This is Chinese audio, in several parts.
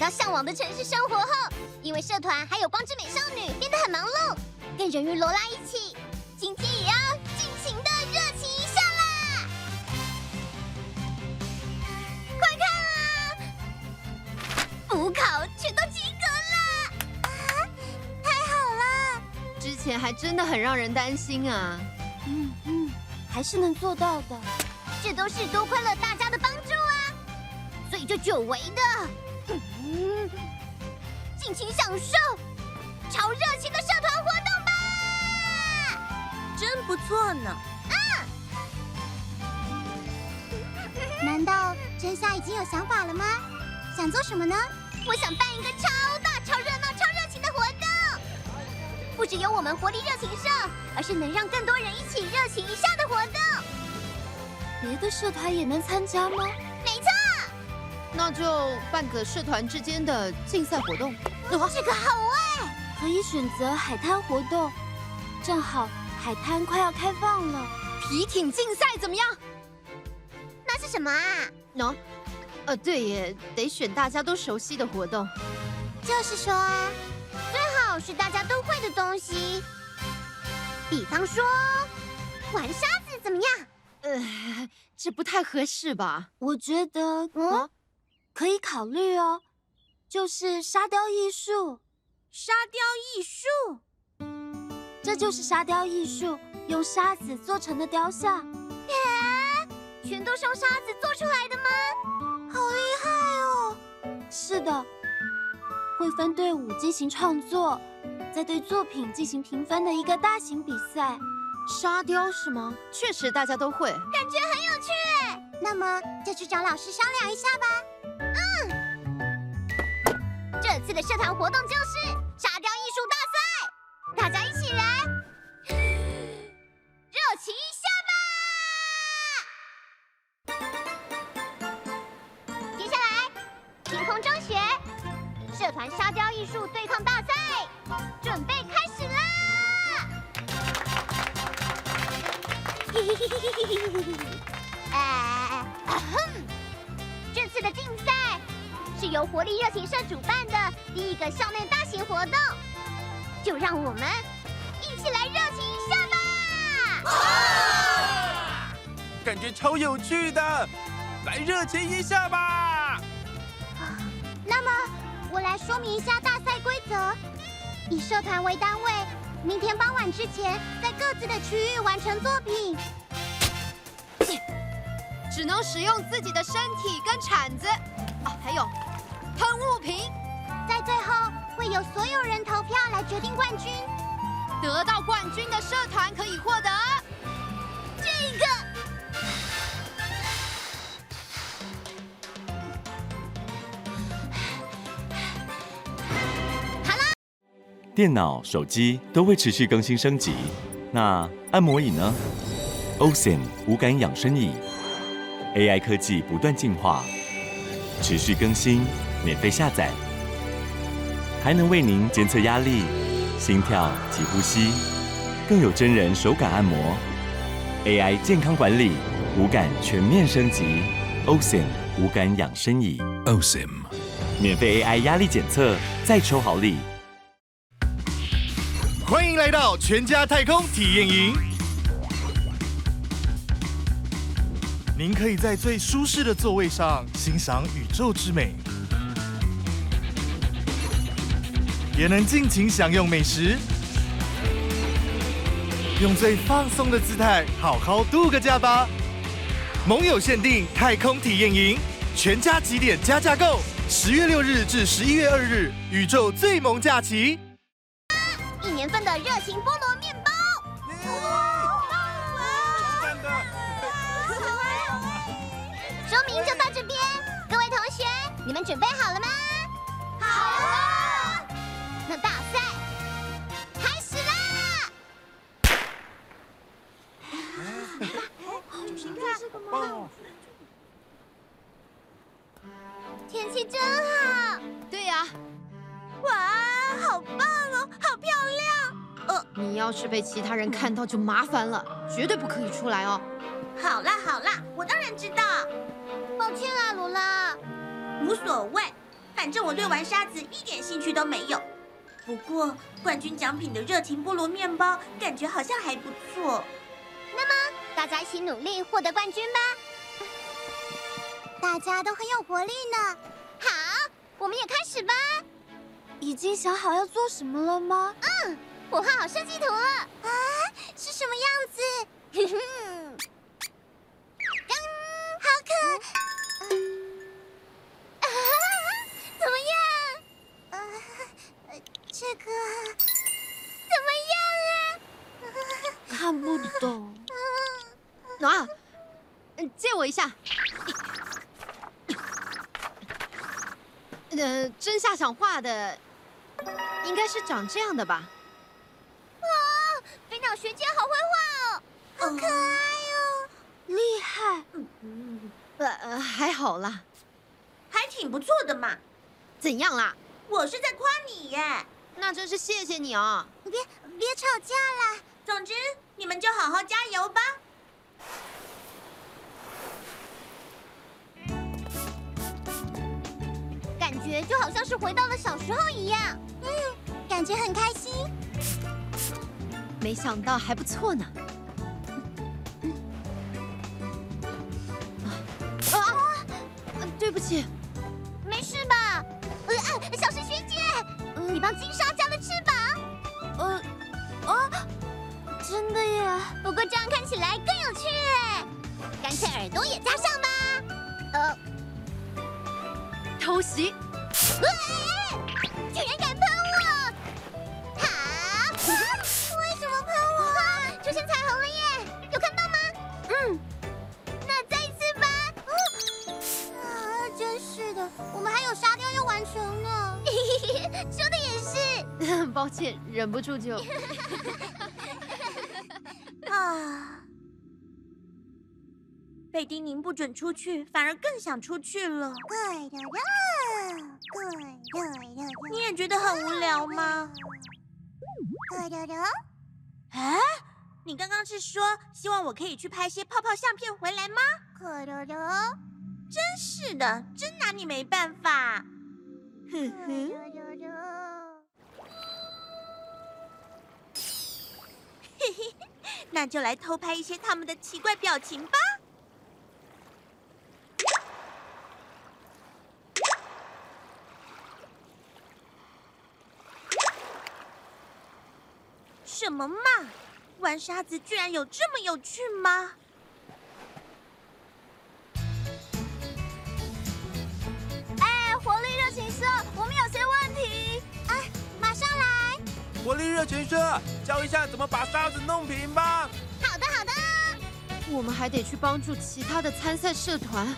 到向往的城市生活后，因为社团还有光之美少女变得很忙碌，跟人鱼罗拉一起，今天也要尽情的热情一下啦！快看啊，补考全都及格了！啊，太好了！之前还真的很让人担心啊。嗯嗯，还是能做到的。这都是多亏了大家的帮助啊！所以就久违的，嗯，尽情享受超热情的社团活动吧！真不错呢。难道真夏已经有想法了吗？想做什么呢？我想办一个超大、超热闹、超热情的活动，不只有我们活力热情社，而是能让更多人一起热情一下的活动。别的社团也能参加吗？那就办个社团之间的竞赛活动。这个好哎！可以选择海滩活动，正好海滩快要开放了。皮艇竞赛怎么样？那是什么啊？喏、呃，对耶，得选大家都熟悉的活动。就是说啊，最好是大家都会的东西，比方说玩沙子怎么样？呃，这不太合适吧？我觉得嗯，可以考虑哦，就是沙雕艺术。沙雕艺术，这就是沙雕艺术，用沙子做成的雕像。耶，全都是用沙子做出来的吗？好厉害哦！是的，会分队伍进行创作，再对作品进行评分的一个大型比赛。沙雕是吗？确实大家都会。感觉很有趣哎。那么就去找老师商量一下吧。这次的社团活动就是有趣的，来热情一下吧！那么，我来说明一下大赛规则：以社团为单位，明天傍晚之前，在各自的区域完成作品。只能使用自己的身体跟铲子啊，还有喷雾瓶。在最后，会有所有人投票来决定冠军。得到冠军的社团可以获得这个。电脑、手机都会持续更新升级，那按摩椅呢？OSIM 无感养生椅，AI 科技不断进化，持续更新，免费下载，还能为您监测压力、心跳及呼吸，更有真人手感按摩，AI 健康管理，无感全面升级，OSIM 无感养生椅，OSIM 免费 AI 压力检测，再抽好礼。欢迎来到全家太空体验营，您可以在最舒适的座位上欣赏宇宙之美，也能尽情享用美食，用最放松的姿态好好度个假吧！盟友限定太空体验营，全家集点加价购，十月六日至十一月二日，宇宙最萌假期。一年份的热情菠萝面包。说明就到这边，各位同学，你们准备好了吗？好了。那大赛开始啦！天气真好。对呀、哇，好棒哦，好漂亮。呃，你要是被其他人看到就麻烦了，绝对不可以出来哦。好啦好啦，我当然知道。抱歉啦，罗拉。无所谓，反正我对玩沙子一点兴趣都没有。不过冠军奖品的热情菠萝面包，感觉好像还不错。那么大家一起努力获得冠军吧！大家都很有活力呢。好，我们也开始吧。已经想好要做什么了吗？嗯，我画好设计图了。啊，是什么样子？哼 哼，嗯，好可。啊，怎么样？呃，这个怎么样啊？看不懂。啊，借我一下。呃，真夏想画的，应该是长这样的吧？哇，飞鸟学姐好会画哦，好可爱哦，厉害。呃呃，还好啦。还挺不错的嘛。怎样啦？我是在夸你耶。那真是谢谢你哦。别别吵架啦。总之，你们就好好加油吧。感觉就好像是回到了小时候一样。嗯，感觉很开心。没想到还不错呢。啊啊！对不起。没事吧？呃，小石学姐，你帮金沙加了翅膀。呃，啊，真的耶！不过这样看起来更有趣哎，干脆耳朵也加上吧。呃，偷袭！是。抱歉，忍不住就。啊！被叮咛不准出去，反而更想出去了。对的呀，对对对。你也觉得很无聊吗？对的的。哎，你刚刚是说希望我可以去拍些泡泡相片回来吗？对的的。真是的，真拿你没办法。哼哼。嘿嘿，那就来偷拍一些他们的奇怪表情吧。什么嘛！玩沙子居然有这么有趣吗？活力热情社，教一下怎么把沙子弄平吧。好的，好的。我们还得去帮助其他的参赛社团，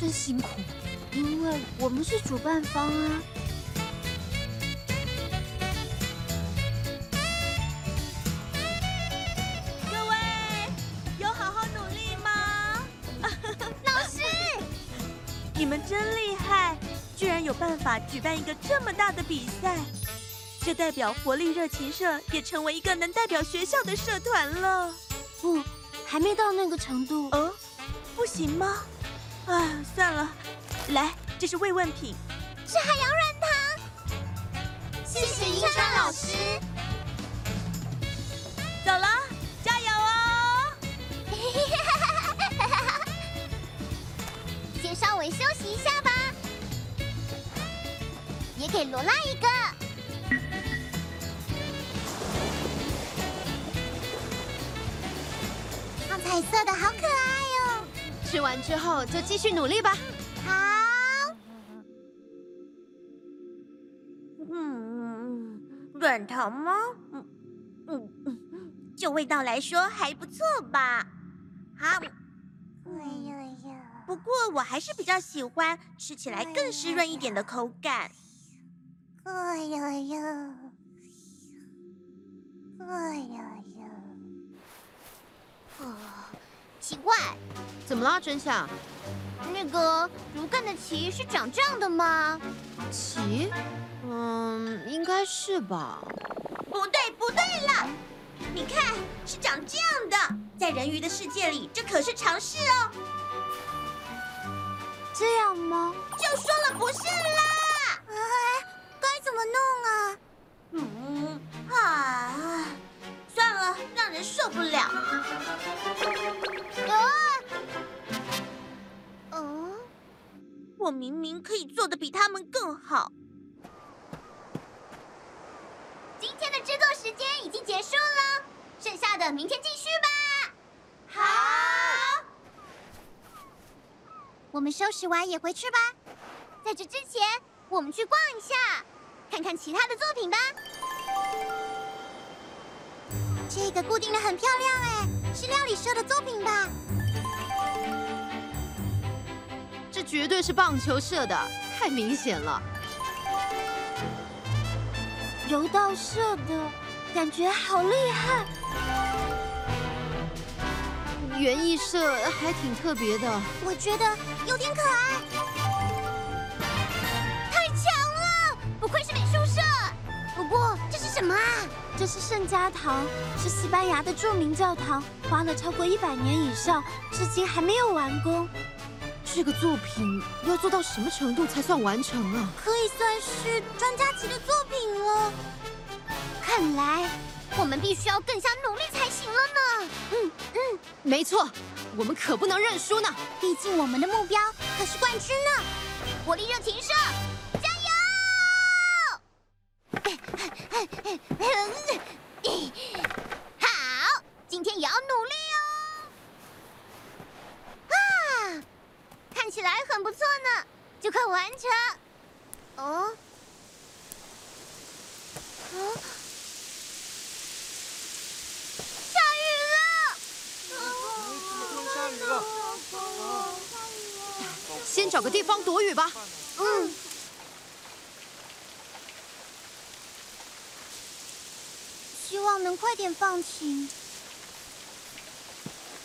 真辛苦。因为我们是主办方啊。各位有好好努力吗？老师你们真厉害，居然有办法举办一个这么大的比赛，这代表活力热情社也成为一个能代表学校的社团了。不，还没到那个程度。哦，不行吗？啊，算了，来，这是慰问品，是海洋软糖。谢谢银川老师。走了，加油哦！先稍微休息一下吧，也给罗拉一个。彩色的好可爱哦。吃完之后就继续努力吧。好。嗯，软糖吗？嗯嗯嗯，就味道来说还不错吧。好。哎呀呀！不过我还是比较喜欢吃起来更湿润一点的口感。哎呀呀！哎呀呀！哦，奇怪，怎么了，真相？那个儒艮的旗是长这样的吗？旗？嗯，应该是吧。不对，不对了！你看，是长这样的，在人鱼的世界里，这可是常事哦。这样吗？就说了不是啦！哎，该怎么弄啊？嗯，啊，人受不了。啊！哦，我明明可以做得比他们更好。今天的制作时间已经结束了，剩下的明天继续吧。好。我们收拾完也回去吧。在这之前，我们去逛一下，看看其他的作品吧。这个固定的很漂亮哎，是料理社的作品吧？这绝对是棒球社的，太明显了。柔道社的感觉好厉害。园艺社还挺特别的，我觉得有点可爱。太强了，不愧是美术社。不过这是什么啊？这是圣家堂，是西班牙的著名教堂，花了超过一百年以上，至今还没有完工。这个作品要做到什么程度才算完成啊？可以算是专家级的作品了。看来我们必须要更加努力才行了呢。嗯嗯，没错，我们可不能认输呢。毕竟我们的目标可是冠军呢。活力热情社。好，今天也要努力哦！啊，看起来很不错呢，就快完成。哦，哦，下雨了！下雨了！先找个地方躲雨吧。嗯。快点放晴。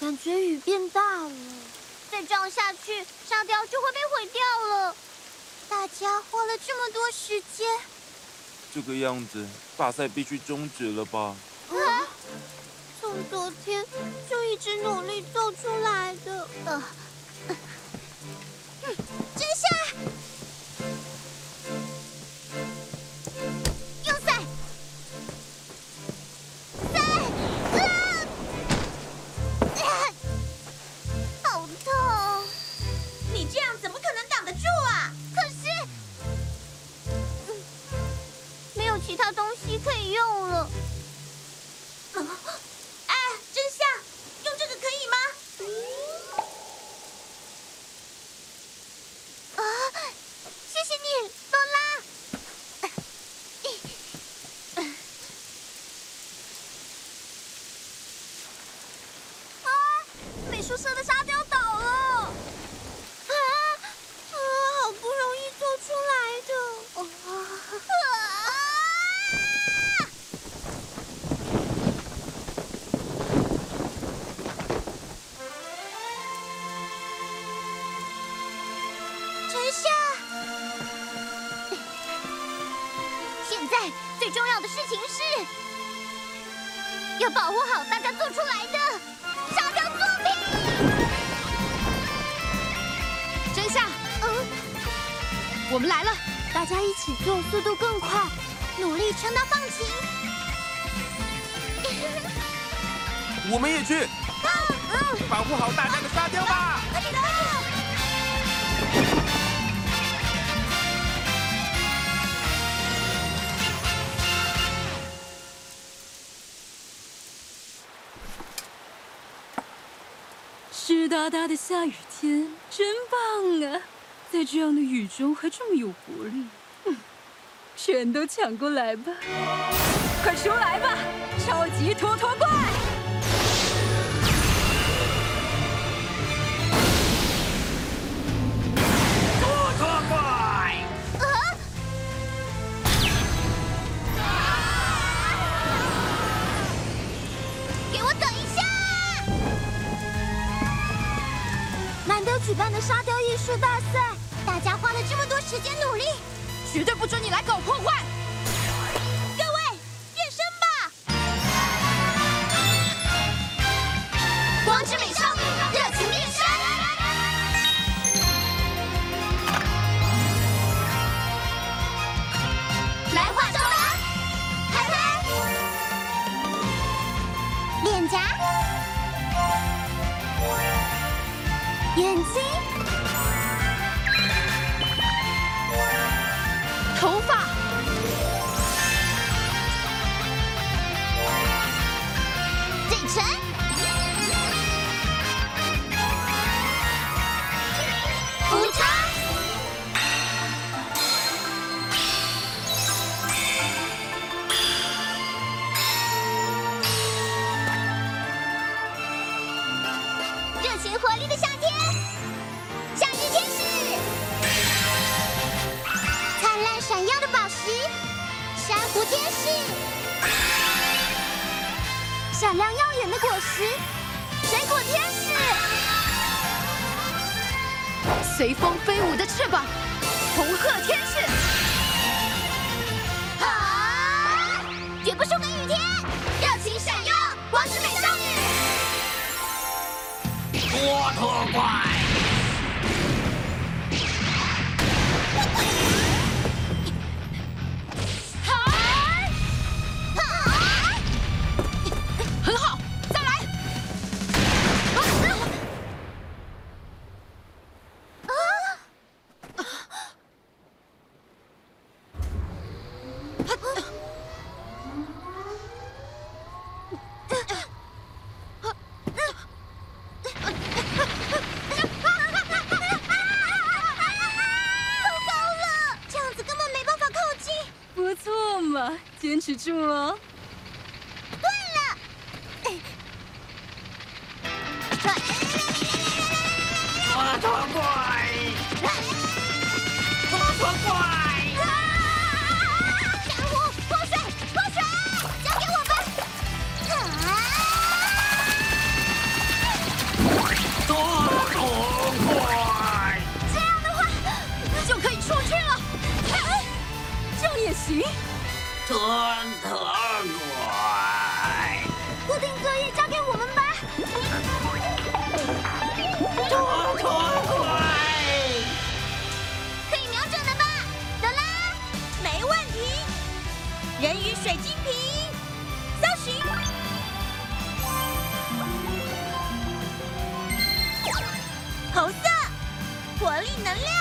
感觉雨变大了，再这样下去，沙雕就会被毁掉了。大家花了这么多时间，这个样子，大赛必须终止了吧？啊！从昨天就一直努力做出来的。呃，大家做出来的沙雕作品。真相，嗯，我们来了，大家一起做，速度更快，努力撑到放晴。我们也去，嗯嗯，保护好大家的沙雕吧。快点，快点。大大的下雨天，真棒啊！在这样的雨中还这么有活力，嗯，全都抢过来吧！快出来吧，超级拖拖怪！时间努力，绝对不准你来搞破坏！闪亮耀眼的果实，水果天使，随风飞舞的翅膀，红鹤天使，啊！绝不输给雨天，热情闪耀，光之美少女，波特怪。はっ。行。拖拖怪，固定作业交给我们吧。拖拖怪，可以瞄准了吧，走啦？没问题。人鱼水晶瓶，搜寻。红色，活力能量，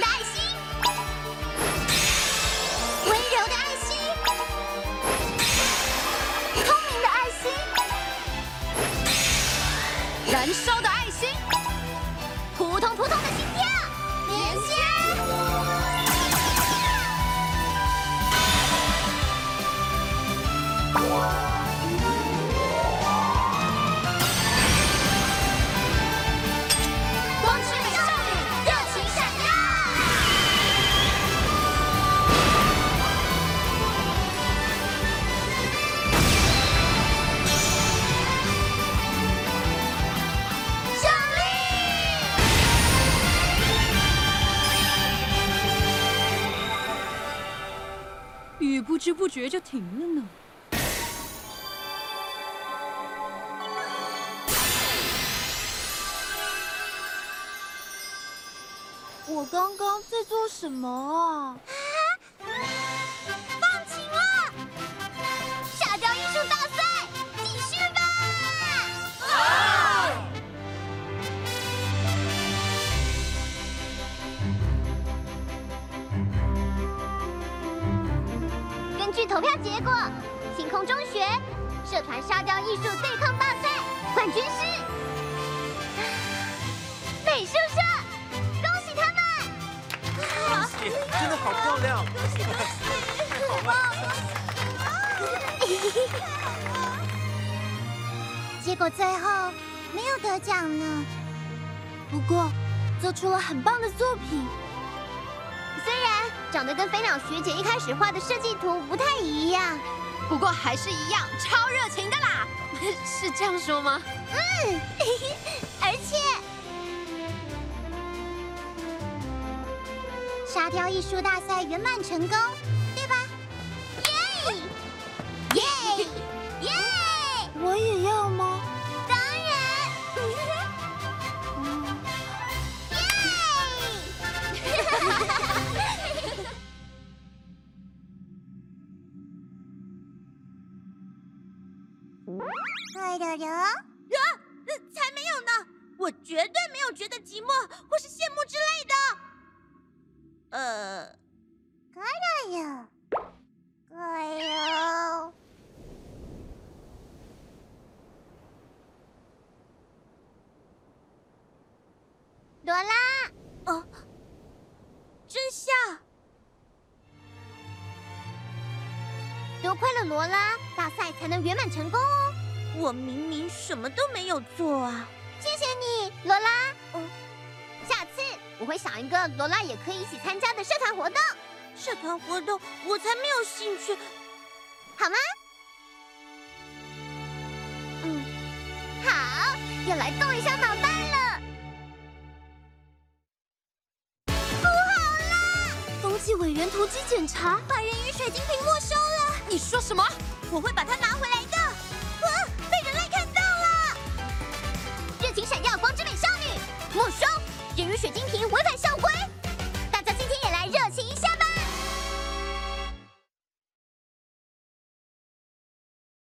的爱心，温柔的爱心，聪明的爱心，燃烧的爱心，扑通扑通的心跳。知不觉就停了呢。我刚刚在做什么啊？结果，星空中学社团沙雕艺术对抗大赛冠军是 美术社，恭喜他们！真的好漂亮！恭喜好棒！结果最后没有得奖呢。不过，做出了很棒的作品。长得跟飞鸟学姐一开始画的设计图不太一样，不过还是一样超热情的啦。是这样说吗？嗯，而且沙雕艺术大赛圆满成功，对吧？耶！耶！耶！我也要我明明什么都没有做啊！谢谢你，罗拉。嗯，下次我会想一个罗拉也可以一起参加的社团活动。社团活动我才没有兴趣，好吗？嗯，好，要来动一下脑袋了。不好啦！风纪委员突击检查，把人鱼水晶瓶没收了。你说什么？我会把它拿回来没收人鱼水晶瓶，违反校规。